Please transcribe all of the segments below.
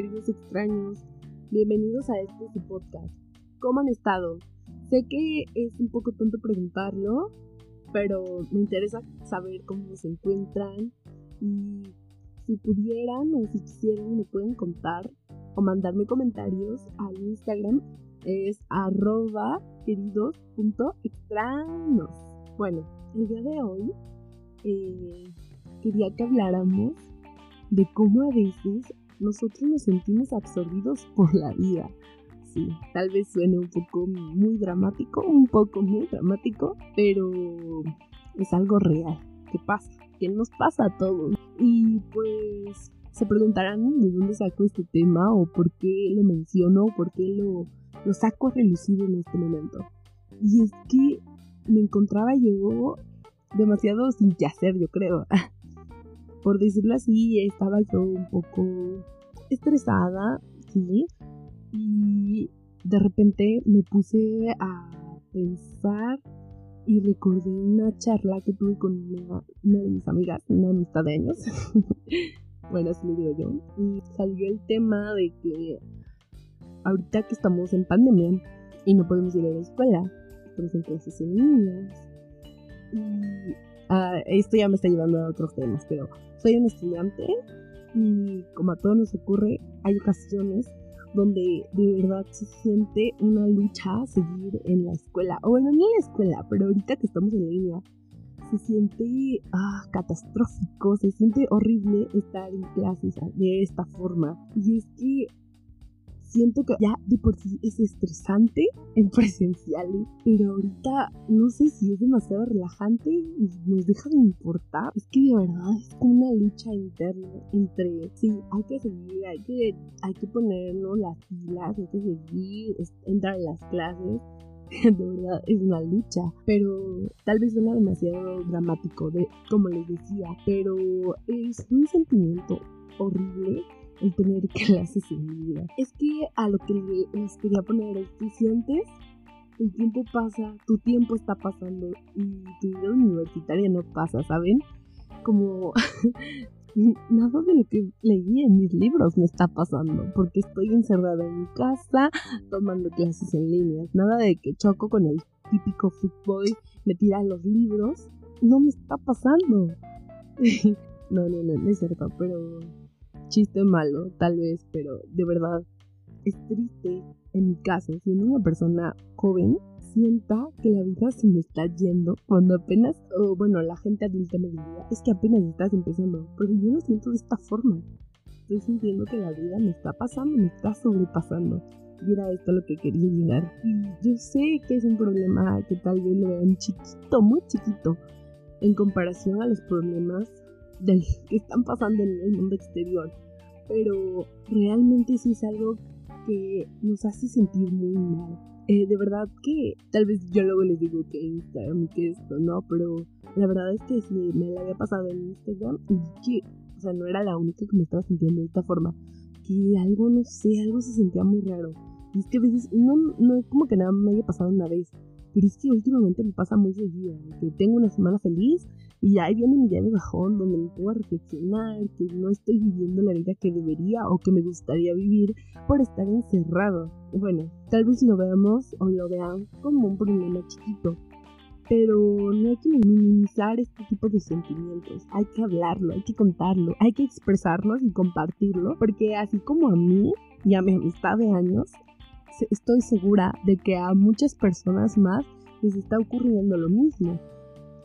queridos extraños. Bienvenidos a este podcast. ¿Cómo han estado? Sé que es un poco tonto preguntarlo, pero me interesa saber cómo se encuentran y si pudieran o si quisieran me pueden contar o mandarme comentarios al Instagram es arroba queridos.extraños. Bueno, el día de hoy eh, quería que habláramos de cómo a veces nosotros nos sentimos absorbidos por la vida. Sí, tal vez suene un poco muy dramático, un poco muy dramático, pero es algo real. ¿Qué pasa? ¿Qué nos pasa a todos? Y pues se preguntarán de dónde saco este tema o por qué lo menciono o por qué lo, lo saco a relucir en este momento. Y es que me encontraba yo demasiado sin que hacer, yo creo. por decirlo así, estaba yo un poco estresada, ¿sí? Y de repente me puse a pensar y recordé una charla que tuve con una, de mis amigas, una amistad de años. bueno, así lo digo yo. Y salió el tema de que ahorita que estamos en pandemia y no podemos ir a la escuela, estamos en clases en. Y Ah, esto ya me está llevando a otros temas, pero soy un estudiante y como a todos nos ocurre, hay ocasiones donde de verdad se siente una lucha seguir en la escuela. O bueno, no en la escuela, pero ahorita que estamos en línea, se siente ah, catastrófico, se siente horrible estar en clases de esta forma. Y es que siento que ya de por sí es estresante en presenciales, pero ahorita no sé si es demasiado relajante y nos deja de importar. Es que de verdad es una lucha interna entre, sí, hay que seguir, hay que, hay que ponernos las pilas, hay que seguir, entrar en las clases. De verdad es una lucha, pero tal vez suena demasiado dramático, de, como les decía, pero es un sentimiento horrible el tener clases en vida. Es que a lo que les quería poner es, tú sientes, el tiempo pasa, tu tiempo está pasando y tu vida universitaria no pasa, ¿saben? Como nada de lo que leí en mis libros me está pasando, porque estoy encerrada en mi casa tomando clases en línea. Nada de que choco con el típico fútbol, me tira los libros, no me está pasando. no, no, no, no es cierto, pero chiste malo, tal vez, pero de verdad es triste en mi caso, siendo una persona joven, sienta que la vida se me está yendo cuando apenas, o bueno, la gente adulta me diría, es que apenas estás empezando, pero yo lo siento de esta forma. Estoy sintiendo que la vida me está pasando, me está sobrepasando. Y era esto lo que quería llegar. Y yo sé que es un problema que tal vez lo vean chiquito, muy chiquito, en comparación a los problemas del que están pasando en el mundo exterior. Pero realmente sí es algo que nos hace sentir muy mal. Eh, de verdad que tal vez yo luego les digo que Instagram y que esto, ¿no? Pero la verdad es que me la había pasado en Instagram y que, o sea, no era la única que me estaba sintiendo de esta forma. Que algo, no sé, algo se sentía muy raro. Y es que a veces, no, no es como que nada me haya pasado una vez, pero es que últimamente me pasa muy seguido. Que tengo una semana feliz y ahí viene mi día de bajón donde me a reflexionar que no estoy viviendo la vida que debería o que me gustaría vivir por estar encerrado. Bueno, tal vez lo veamos o lo vean como un problema chiquito, pero no hay que minimizar este tipo de sentimientos. Hay que hablarlo, hay que contarlo, hay que expresarnos y compartirlo, porque así como a mí y a mi amistad de años, estoy segura de que a muchas personas más les está ocurriendo lo mismo.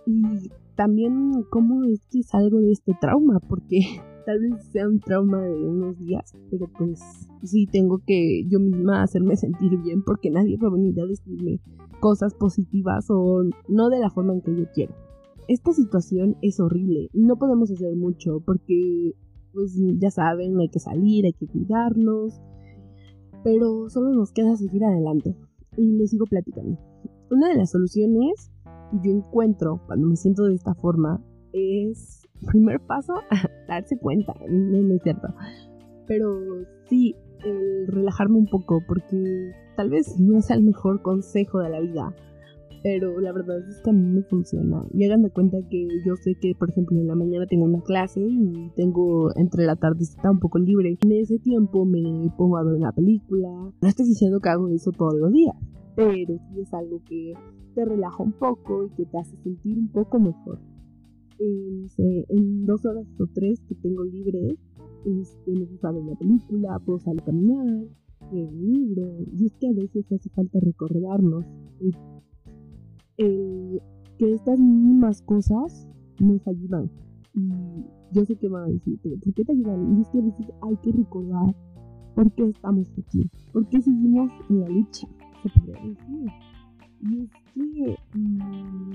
Y también cómo es que salgo de este trauma, porque tal vez sea un trauma de unos días, pero pues sí tengo que yo misma hacerme sentir bien porque nadie va a venir a decirme cosas positivas o no de la forma en que yo quiero. Esta situación es horrible, no podemos hacer mucho porque pues ya saben, hay que salir, hay que cuidarnos, pero solo nos queda seguir adelante y les sigo platicando. Una de las soluciones yo encuentro cuando me siento de esta forma es, primer paso, darse cuenta, no, es cierto, pero sí, relajarme un poco porque tal vez no es el mejor consejo de la vida, pero la verdad es que a mí me funciona. Y hagan de cuenta que yo sé que, por ejemplo, en la mañana tengo una clase y tengo entre la tarde está un poco libre. En ese tiempo me pongo a ver una película. No estoy diciendo que hago eso todos los días, pero sí es algo que te relaja un poco y que te hace sentir un poco mejor. En, dos horas o tres que tengo libre, este, me gusta ver una película, puedo salir a caminar, leer un libro, y es que a veces hace falta recordarnos que estas mismas cosas nos ayudan. Y yo sé que van a decir, pero ¿por qué te ayudan? Y es que a veces hay que recordar por qué estamos aquí, por qué seguimos en la lucha, se podría decir. Y es que mm,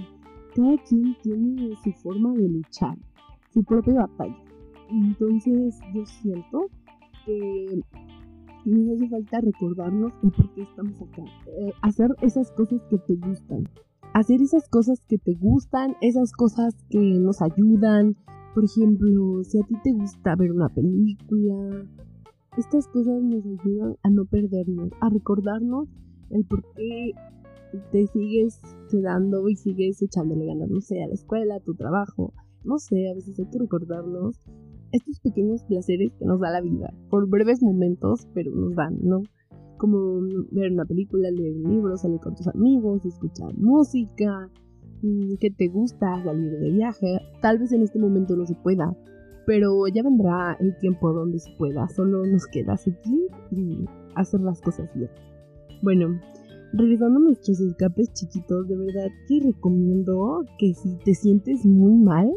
cada quien tiene su forma de luchar, su propia batalla. Entonces yo siento que nos hace falta recordarnos el por qué estamos acá. Eh, hacer esas cosas que te gustan. Hacer esas cosas que te gustan, esas cosas que nos ayudan. Por ejemplo, si a ti te gusta ver una película, estas cosas nos ayudan a no perdernos, a recordarnos el por qué te sigues quedando y sigues echándole ganas, no sé, a la escuela, a tu trabajo, no sé, a veces hay que recordarnos estos pequeños placeres que nos da la vida, por breves momentos, pero nos dan, ¿no? Como ver una película, leer un libro, salir con tus amigos, escuchar música, mm, que te gusta salir de viaje. Tal vez en este momento no se pueda, pero ya vendrá el tiempo donde se pueda. Solo nos queda seguir y hacer las cosas bien. Bueno, regresando a nuestros escapes chiquitos, de verdad que recomiendo que si te sientes muy mal,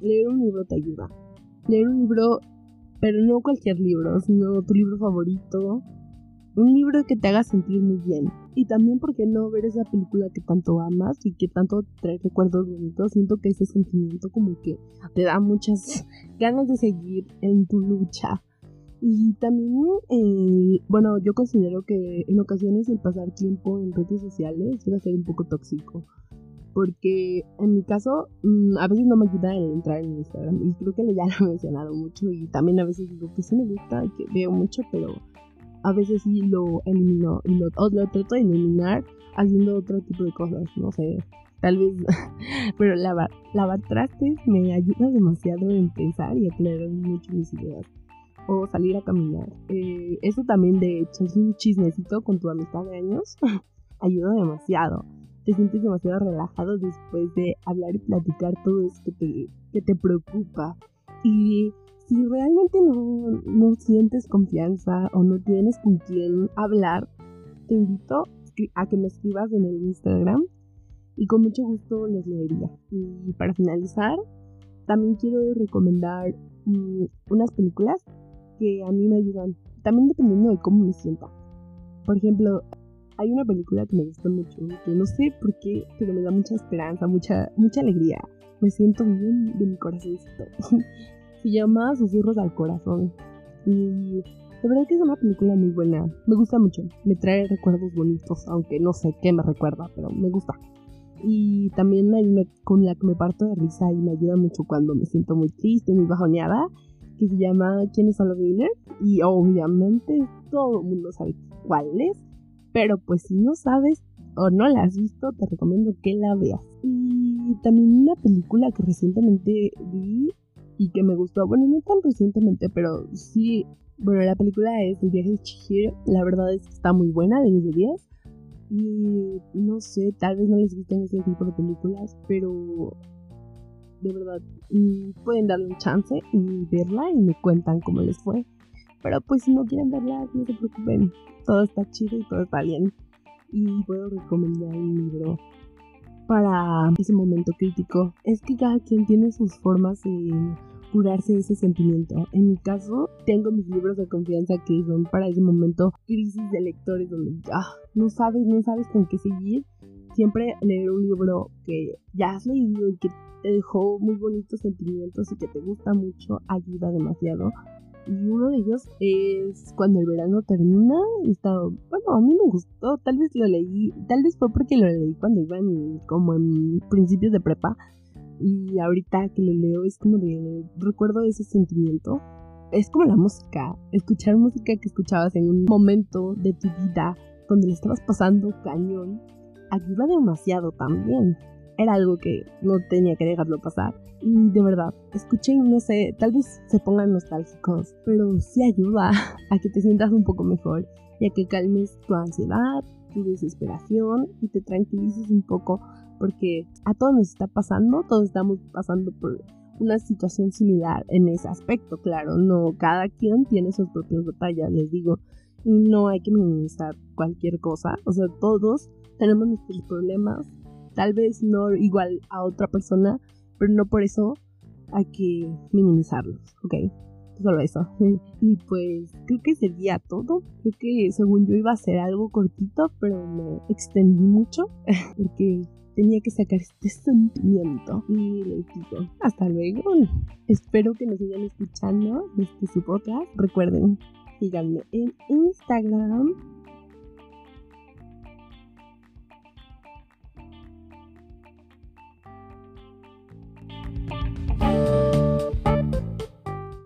leer un libro te ayuda. Leer un libro, pero no cualquier libro, sino tu libro favorito. Un libro que te haga sentir muy bien. Y también, porque no ver esa película que tanto amas y que tanto trae recuerdos bonitos? Siento que ese sentimiento como que te da muchas ganas de seguir en tu lucha y también, eh, bueno, yo considero que en ocasiones el pasar tiempo en redes sociales a ser un poco tóxico. Porque en mi caso, mm, a veces no me ayuda el entrar en Instagram. Y creo que ya lo he mencionado mucho. Y también a veces digo que sí me gusta, que veo mucho, pero a veces sí lo elimino. Y lo, lo trato de eliminar haciendo otro tipo de cosas. No sé, tal vez. pero lavar, lavar trastes me ayuda demasiado en pensar y aclarar mucho mis ideas o salir a caminar. Eh, eso también de echarse un chismecito con tu amistad de años ayuda demasiado. Te sientes demasiado relajado después de hablar y platicar todo eso que te, que te preocupa. Y si realmente no, no sientes confianza o no tienes con quién hablar, te invito a que me escribas en el Instagram y con mucho gusto les leería. Y para finalizar, también quiero recomendar mm, unas películas que a mí me ayudan, también dependiendo de cómo me sienta. Por ejemplo, hay una película que me gusta mucho, que no sé por qué, pero me da mucha esperanza, mucha, mucha alegría. Me siento bien de mi corazoncito. Se llama Susurros al Corazón. Y de verdad que es una película muy buena. Me gusta mucho. Me trae recuerdos bonitos, aunque no sé qué me recuerda, pero me gusta. Y también hay una con la que me parto de risa y me ayuda mucho cuando me siento muy triste, muy bajoneada que se llama ¿Quiénes son los Millers? Y obviamente todo el mundo sabe cuál es, pero pues si no sabes o no la has visto, te recomiendo que la veas. Y también una película que recientemente vi y que me gustó, bueno, no tan recientemente, pero sí, bueno, la película es El viaje de Chihiro, la verdad es que está muy buena, de 10 de 10. Y no sé, tal vez no les gusten ese tipo de películas, pero de verdad mm, pueden darle un chance y verla y me cuentan cómo les fue. Pero pues si no quieren verla, no se preocupen, todo está chido y todo está bien. Y puedo recomendar un libro para ese momento crítico. Es que cada quien tiene sus formas de curarse ese sentimiento. En mi caso, tengo mis libros de confianza que son para ese momento crisis de lectores donde ya no sabes, no sabes con qué seguir. Siempre leer un libro que ya has leído y que te dejó muy bonitos sentimientos y que te gusta mucho, ayuda demasiado. Y uno de ellos es cuando el verano termina. Está, bueno, a mí me gustó. Tal vez lo leí. Tal vez fue porque lo leí cuando iba en, como en principios de prepa. Y ahorita que lo leo es como de. Recuerdo ese sentimiento. Es como la música. Escuchar música que escuchabas en un momento de tu vida donde le estabas pasando cañón ayuda demasiado también. Era algo que no tenía que dejarlo pasar. Y de verdad, escuchen, no sé, tal vez se pongan nostálgicos, pero sí ayuda a que te sientas un poco mejor y a que calmes tu ansiedad, tu desesperación y te tranquilices un poco porque a todos nos está pasando, todos estamos pasando por una situación similar en ese aspecto, claro, no, cada quien tiene sus propias batallas, les digo, y no hay que minimizar cualquier cosa, o sea, todos tenemos nuestros problemas, tal vez no igual a otra persona, pero no por eso hay que minimizarlos, ¿ok? Solo eso. Y pues creo que sería todo. Creo que según yo iba a ser algo cortito, pero me extendí mucho porque tenía que sacar este sentimiento. Y les digo, hasta luego. Espero que nos sigan escuchando este su podcast. Recuerden, síganme en Instagram